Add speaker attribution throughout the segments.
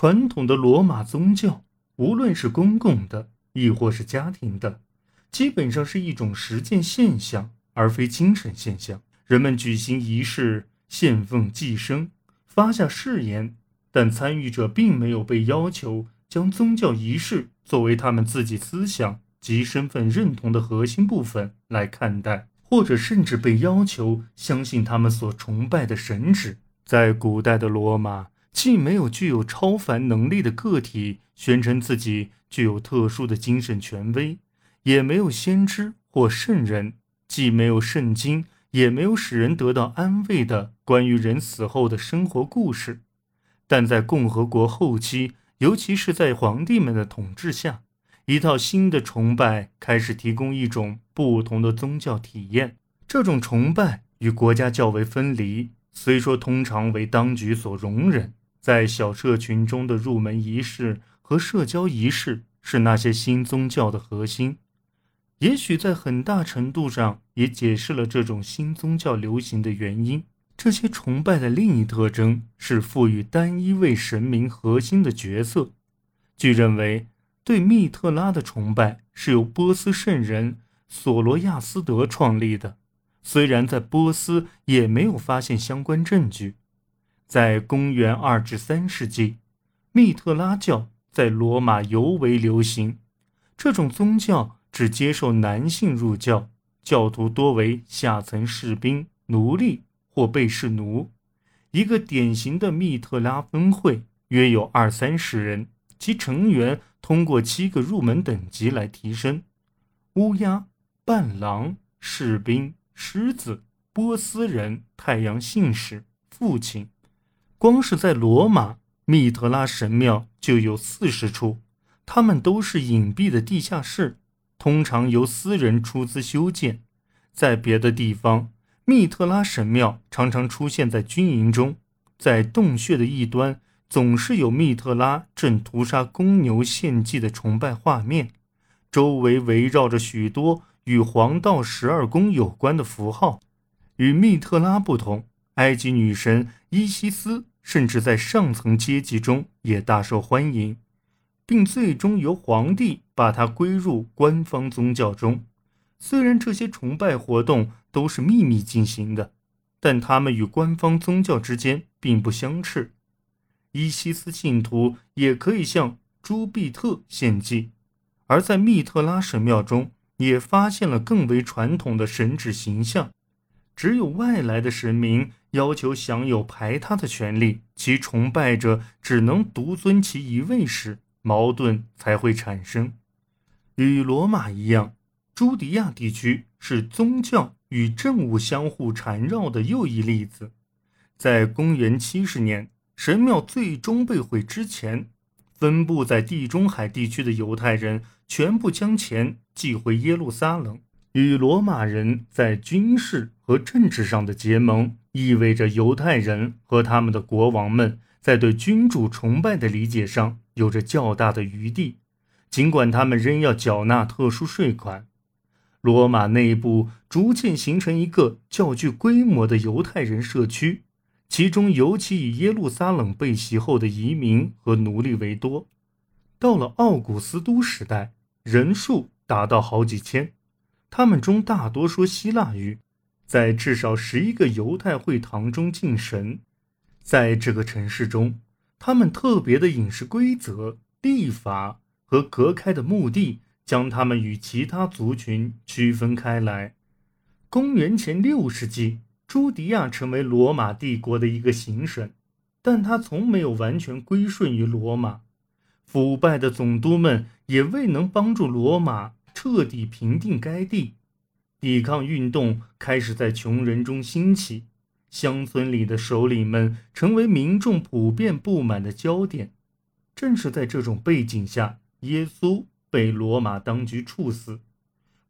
Speaker 1: 传统的罗马宗教，无论是公共的，亦或是家庭的，基本上是一种实践现象，而非精神现象。人们举行仪式、献奉祭牲、发下誓言，但参与者并没有被要求将宗教仪式作为他们自己思想及身份认同的核心部分来看待，或者甚至被要求相信他们所崇拜的神祇。在古代的罗马。既没有具有超凡能力的个体宣称自己具有特殊的精神权威，也没有先知或圣人，既没有圣经，也没有使人得到安慰的关于人死后的生活故事。但在共和国后期，尤其是在皇帝们的统治下，一套新的崇拜开始提供一种不同的宗教体验。这种崇拜与国家较为分离，虽说通常为当局所容忍。在小社群中的入门仪式和社交仪式是那些新宗教的核心，也许在很大程度上也解释了这种新宗教流行的原因。这些崇拜的另一特征是赋予单一位神明核心的角色。据认为，对密特拉的崇拜是由波斯圣人索罗亚斯德创立的，虽然在波斯也没有发现相关证据。在公元二至三世纪，密特拉教在罗马尤为流行。这种宗教只接受男性入教，教徒多为下层士兵、奴隶或被侍奴。一个典型的密特拉分会约有二三十人，其成员通过七个入门等级来提升：乌鸦、伴郎、士兵、狮子、波斯人、太阳信使、父亲。光是在罗马，密特拉神庙就有四十处，它们都是隐蔽的地下室，通常由私人出资修建。在别的地方，密特拉神庙常常出现在军营中，在洞穴的一端总是有密特拉正屠杀公牛献祭的崇拜画面，周围围绕着许多与黄道十二宫有关的符号。与密特拉不同，埃及女神伊西斯。甚至在上层阶级中也大受欢迎，并最终由皇帝把它归入官方宗教中。虽然这些崇拜活动都是秘密进行的，但他们与官方宗教之间并不相斥。伊西斯信徒也可以向朱庇特献祭，而在密特拉神庙中也发现了更为传统的神祇形象。只有外来的神明。要求享有排他的权利，其崇拜者只能独尊其一位时，矛盾才会产生。与罗马一样，朱迪亚地区是宗教与政务相互缠绕的又一例子。在公元七十年，神庙最终被毁之前，分布在地中海地区的犹太人全部将钱寄回耶路撒冷。与罗马人在军事和政治上的结盟，意味着犹太人和他们的国王们在对君主崇拜的理解上有着较大的余地，尽管他们仍要缴纳特殊税款。罗马内部逐渐形成一个较具规模的犹太人社区，其中尤其以耶路撒冷被袭后的移民和奴隶为多。到了奥古斯都时代，人数达到好几千。他们中大多说希腊语，在至少十一个犹太会堂中敬神。在这个城市中，他们特别的饮食规则、立法和隔开的墓地，将他们与其他族群区分开来。公元前六世纪，朱迪亚成为罗马帝国的一个行省，但他从没有完全归顺于罗马。腐败的总督们也未能帮助罗马。彻底平定该地，抵抗运动开始在穷人中兴起，乡村里的首领们成为民众普遍不满的焦点。正是在这种背景下，耶稣被罗马当局处死。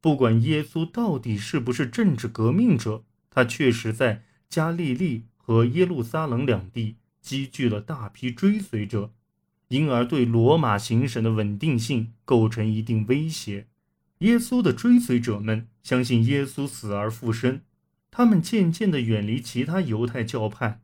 Speaker 1: 不管耶稣到底是不是政治革命者，他确实在加利利和耶路撒冷两地积聚了大批追随者，因而对罗马行省的稳定性构成一定威胁。耶稣的追随者们相信耶稣死而复生，他们渐渐地远离其他犹太教派，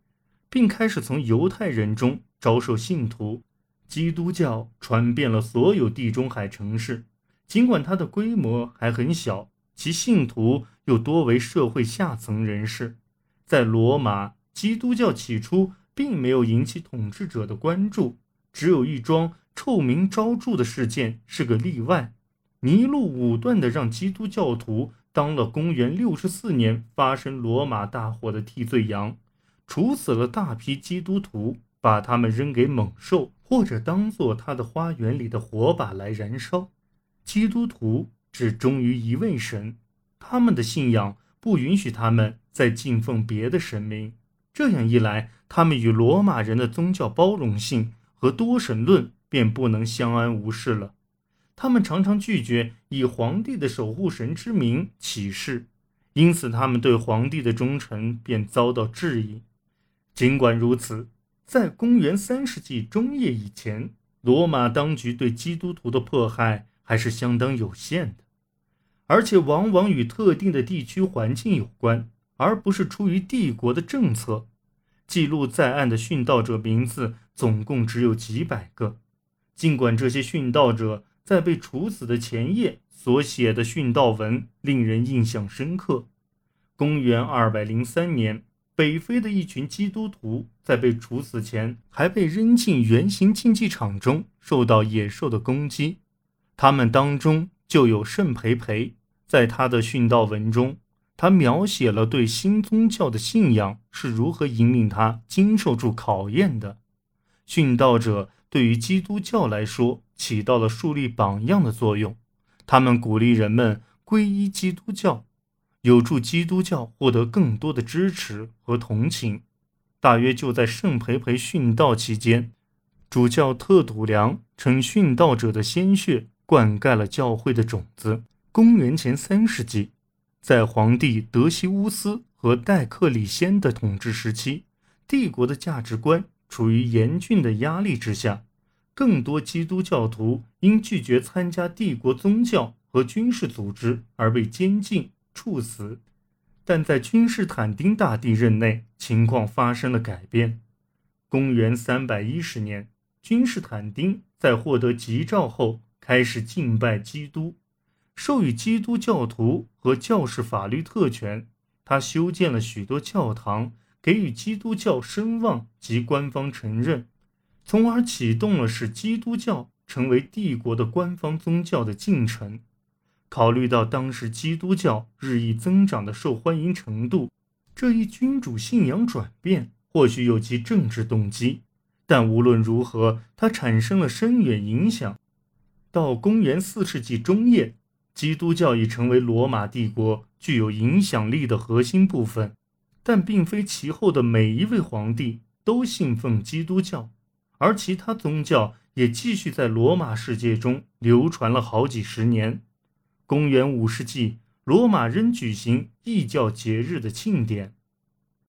Speaker 1: 并开始从犹太人中招收信徒。基督教传遍了所有地中海城市，尽管它的规模还很小，其信徒又多为社会下层人士。在罗马，基督教起初并没有引起统治者的关注，只有一桩臭名昭著的事件是个例外：尼禄武断地让基督教徒当了公元六十四年发生罗马大火的替罪羊，处死了大批基督徒，把他们扔给猛兽。或者当做他的花园里的火把来燃烧。基督徒只忠于一位神，他们的信仰不允许他们再敬奉别的神明。这样一来，他们与罗马人的宗教包容性和多神论便不能相安无事了。他们常常拒绝以皇帝的守护神之名起誓，因此他们对皇帝的忠诚便遭到质疑。尽管如此。在公元三世纪中叶以前，罗马当局对基督徒的迫害还是相当有限的，而且往往与特定的地区环境有关，而不是出于帝国的政策。记录在案的殉道者名字总共只有几百个，尽管这些殉道者在被处死的前夜所写的殉道文令人印象深刻。公元二百零三年。北非的一群基督徒在被处死前，还被扔进圆形竞技场中，受到野兽的攻击。他们当中就有圣培培，在他的殉道文中，他描写了对新宗教的信仰是如何引领他经受住考验的。殉道者对于基督教来说起到了树立榜样的作用，他们鼓励人们皈依基督教。有助基督教获得更多的支持和同情。大约就在圣培培殉道期间，主教特笃良称殉道者的鲜血灌溉了教会的种子。公元前三世纪，在皇帝德西乌斯和戴克里先的统治时期，帝国的价值观处于严峻的压力之下，更多基督教徒因拒绝参加帝国宗教和军事组织而被监禁。处死，但在君士坦丁大帝任内，情况发生了改变。公元三百一十年，君士坦丁在获得吉诏后，开始敬拜基督，授予基督教徒和教士法律特权。他修建了许多教堂，给予基督教声望及官方承认，从而启动了使基督教成为帝国的官方宗教的进程。考虑到当时基督教日益增长的受欢迎程度，这一君主信仰转变或许有其政治动机，但无论如何，它产生了深远影响。到公元四世纪中叶，基督教已成为罗马帝国具有影响力的核心部分，但并非其后的每一位皇帝都信奉基督教，而其他宗教也继续在罗马世界中流传了好几十年。公元五世纪，罗马仍举行异教节日的庆典。